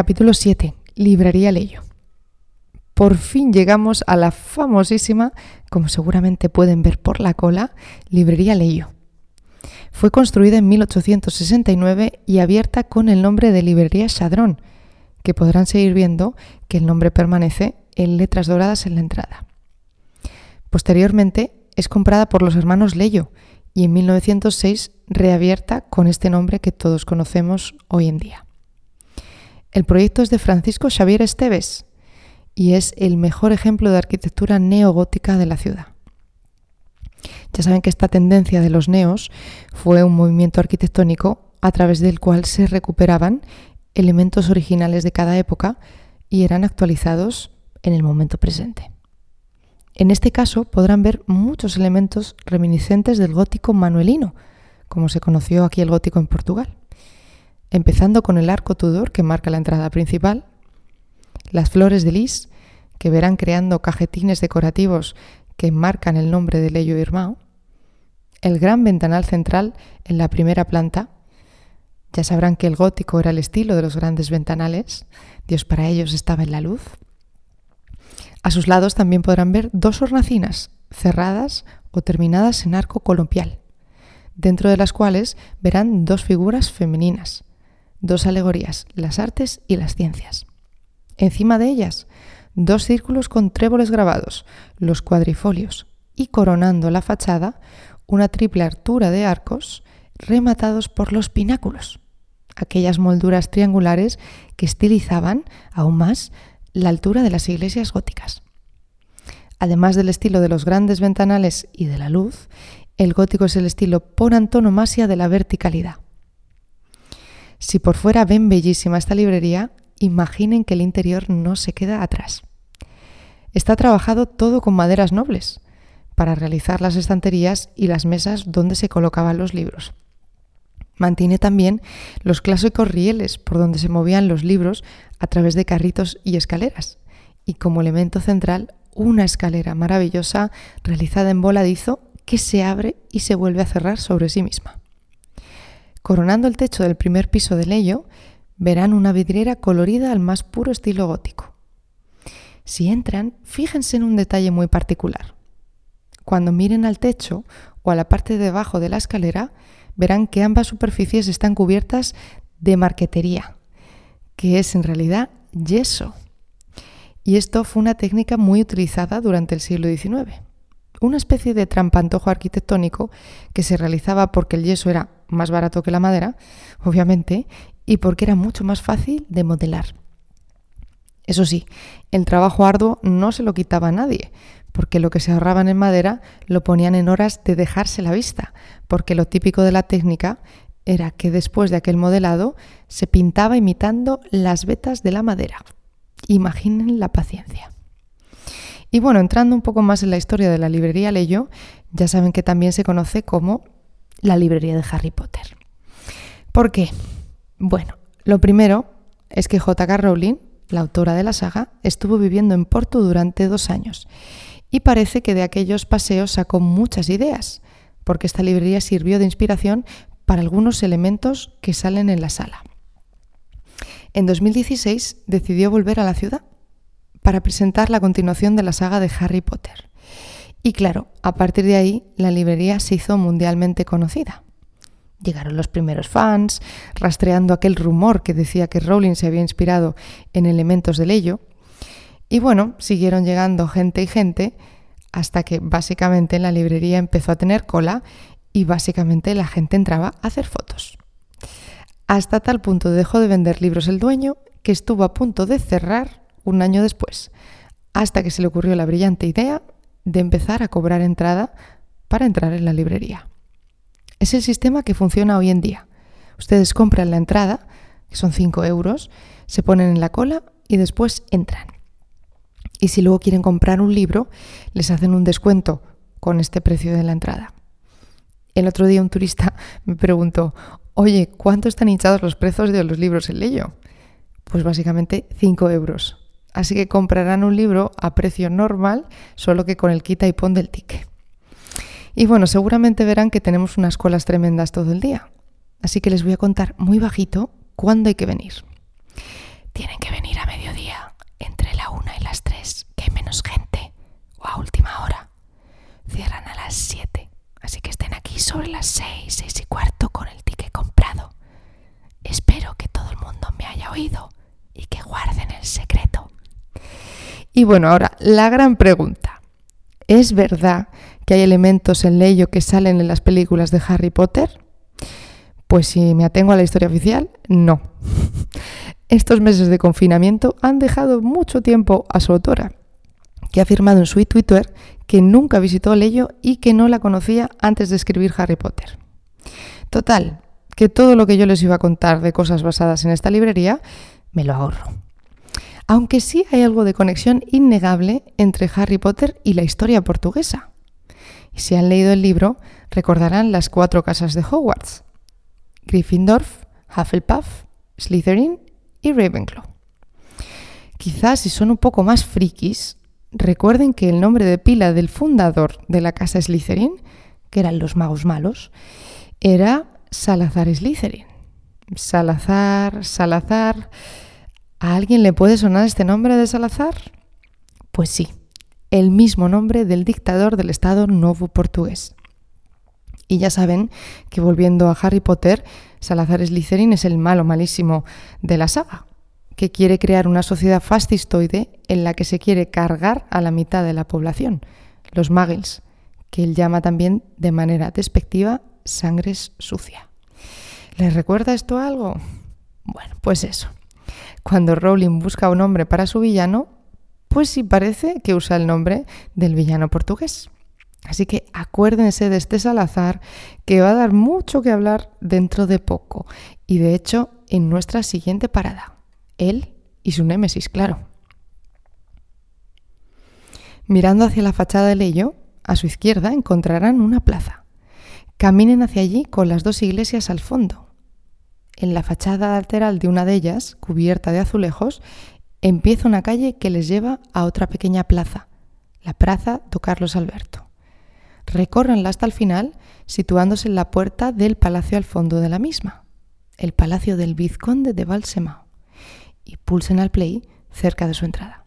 Capítulo 7. Librería Leyo. Por fin llegamos a la famosísima, como seguramente pueden ver por la cola, Librería Leyo. Fue construida en 1869 y abierta con el nombre de Librería Chadrón, que podrán seguir viendo que el nombre permanece en letras doradas en la entrada. Posteriormente es comprada por los hermanos Leyo y en 1906 reabierta con este nombre que todos conocemos hoy en día. El proyecto es de Francisco Xavier Esteves y es el mejor ejemplo de arquitectura neogótica de la ciudad. Ya saben que esta tendencia de los neos fue un movimiento arquitectónico a través del cual se recuperaban elementos originales de cada época y eran actualizados en el momento presente. En este caso podrán ver muchos elementos reminiscentes del gótico manuelino, como se conoció aquí el gótico en Portugal empezando con el arco Tudor que marca la entrada principal, las flores de lis que verán creando cajetines decorativos que marcan el nombre de Leyo Irmão, el gran ventanal central en la primera planta. Ya sabrán que el gótico era el estilo de los grandes ventanales, Dios para ellos estaba en la luz. A sus lados también podrán ver dos hornacinas cerradas o terminadas en arco colompial, dentro de las cuales verán dos figuras femeninas, dos alegorías, las artes y las ciencias. Encima de ellas, dos círculos con tréboles grabados, los cuadrifolios, y coronando la fachada, una triple altura de arcos rematados por los pináculos, aquellas molduras triangulares que estilizaban aún más la altura de las iglesias góticas. Además del estilo de los grandes ventanales y de la luz, el gótico es el estilo por antonomasia de la verticalidad. Si por fuera ven bellísima esta librería, imaginen que el interior no se queda atrás. Está trabajado todo con maderas nobles para realizar las estanterías y las mesas donde se colocaban los libros. Mantiene también los clásicos rieles por donde se movían los libros a través de carritos y escaleras. Y como elemento central, una escalera maravillosa realizada en voladizo que se abre y se vuelve a cerrar sobre sí misma. Coronando el techo del primer piso de Leyo, verán una vidriera colorida al más puro estilo gótico. Si entran, fíjense en un detalle muy particular. Cuando miren al techo o a la parte de abajo de la escalera, verán que ambas superficies están cubiertas de marquetería, que es en realidad yeso. Y esto fue una técnica muy utilizada durante el siglo XIX. Una especie de trampantojo arquitectónico que se realizaba porque el yeso era más barato que la madera, obviamente, y porque era mucho más fácil de modelar. Eso sí, el trabajo arduo no se lo quitaba a nadie, porque lo que se ahorraban en madera lo ponían en horas de dejarse la vista, porque lo típico de la técnica era que después de aquel modelado se pintaba imitando las vetas de la madera. Imaginen la paciencia. Y bueno, entrando un poco más en la historia de la librería Leyo, ya saben que también se conoce como la librería de Harry Potter. ¿Por qué? Bueno, lo primero es que J.K. Rowling, la autora de la saga, estuvo viviendo en Porto durante dos años y parece que de aquellos paseos sacó muchas ideas, porque esta librería sirvió de inspiración para algunos elementos que salen en la sala. En 2016 decidió volver a la ciudad para presentar la continuación de la saga de Harry Potter. Y claro, a partir de ahí la librería se hizo mundialmente conocida. Llegaron los primeros fans, rastreando aquel rumor que decía que Rowling se había inspirado en elementos de ello. Y bueno, siguieron llegando gente y gente hasta que básicamente la librería empezó a tener cola y básicamente la gente entraba a hacer fotos. Hasta tal punto dejó de vender libros el dueño que estuvo a punto de cerrar un año después, hasta que se le ocurrió la brillante idea de empezar a cobrar entrada para entrar en la librería. Es el sistema que funciona hoy en día. Ustedes compran la entrada, que son 5 euros, se ponen en la cola y después entran. Y si luego quieren comprar un libro, les hacen un descuento con este precio de la entrada. El otro día un turista me preguntó, oye, ¿cuánto están hinchados los precios de los libros en Leyo? Pues básicamente 5 euros. Así que comprarán un libro a precio normal, solo que con el quita y pon del ticket. Y bueno, seguramente verán que tenemos unas colas tremendas todo el día. Así que les voy a contar muy bajito cuándo hay que venir. Tienen mediodía, entre la una y las tres, que hay menos gente, o a última hora. Cierran a las siete, así que estén aquí sobre las seis, seis y cuarto con el ticket comprado. Espero que todo el mundo me haya oído y que guarden el secreto. Y bueno, ahora, la gran pregunta. ¿Es verdad que hay elementos en Leyo que salen en las películas de Harry Potter? Pues si me atengo a la historia oficial, no. Estos meses de confinamiento han dejado mucho tiempo a su autora, que ha afirmado en su Twitter que nunca visitó Leyo y que no la conocía antes de escribir Harry Potter. Total, que todo lo que yo les iba a contar de cosas basadas en esta librería me lo ahorro. Aunque sí hay algo de conexión innegable entre Harry Potter y la historia portuguesa. Y si han leído el libro, recordarán las cuatro casas de Hogwarts. Gryffindor, Hufflepuff, Slytherin y Ravenclaw. Quizás si son un poco más frikis, recuerden que el nombre de pila del fundador de la casa Slytherin, que eran los magos malos, era Salazar Slytherin. Salazar, Salazar. ¿A alguien le puede sonar este nombre de Salazar? Pues sí, el mismo nombre del dictador del Estado Novo Portugués. Y ya saben que volviendo a Harry Potter, Salazar Slytherin es el malo malísimo de la saga, que quiere crear una sociedad fascistoide en la que se quiere cargar a la mitad de la población, los muggles, que él llama también de manera despectiva sangres sucia. ¿Les recuerda esto algo? Bueno, pues eso. Cuando Rowling busca un nombre para su villano, pues sí parece que usa el nombre del villano portugués. Así que acuérdense de este Salazar que va a dar mucho que hablar dentro de poco y de hecho en nuestra siguiente parada, él y su némesis, claro. Mirando hacia la fachada de Leyo, a su izquierda encontrarán una plaza. Caminen hacia allí con las dos iglesias al fondo. En la fachada lateral de una de ellas, cubierta de azulejos, empieza una calle que les lleva a otra pequeña plaza, la Plaza do Carlos Alberto. Recórranla hasta el final, situándose en la puerta del palacio al fondo de la misma, el palacio del vizconde de Balsemao, y pulsen al play cerca de su entrada.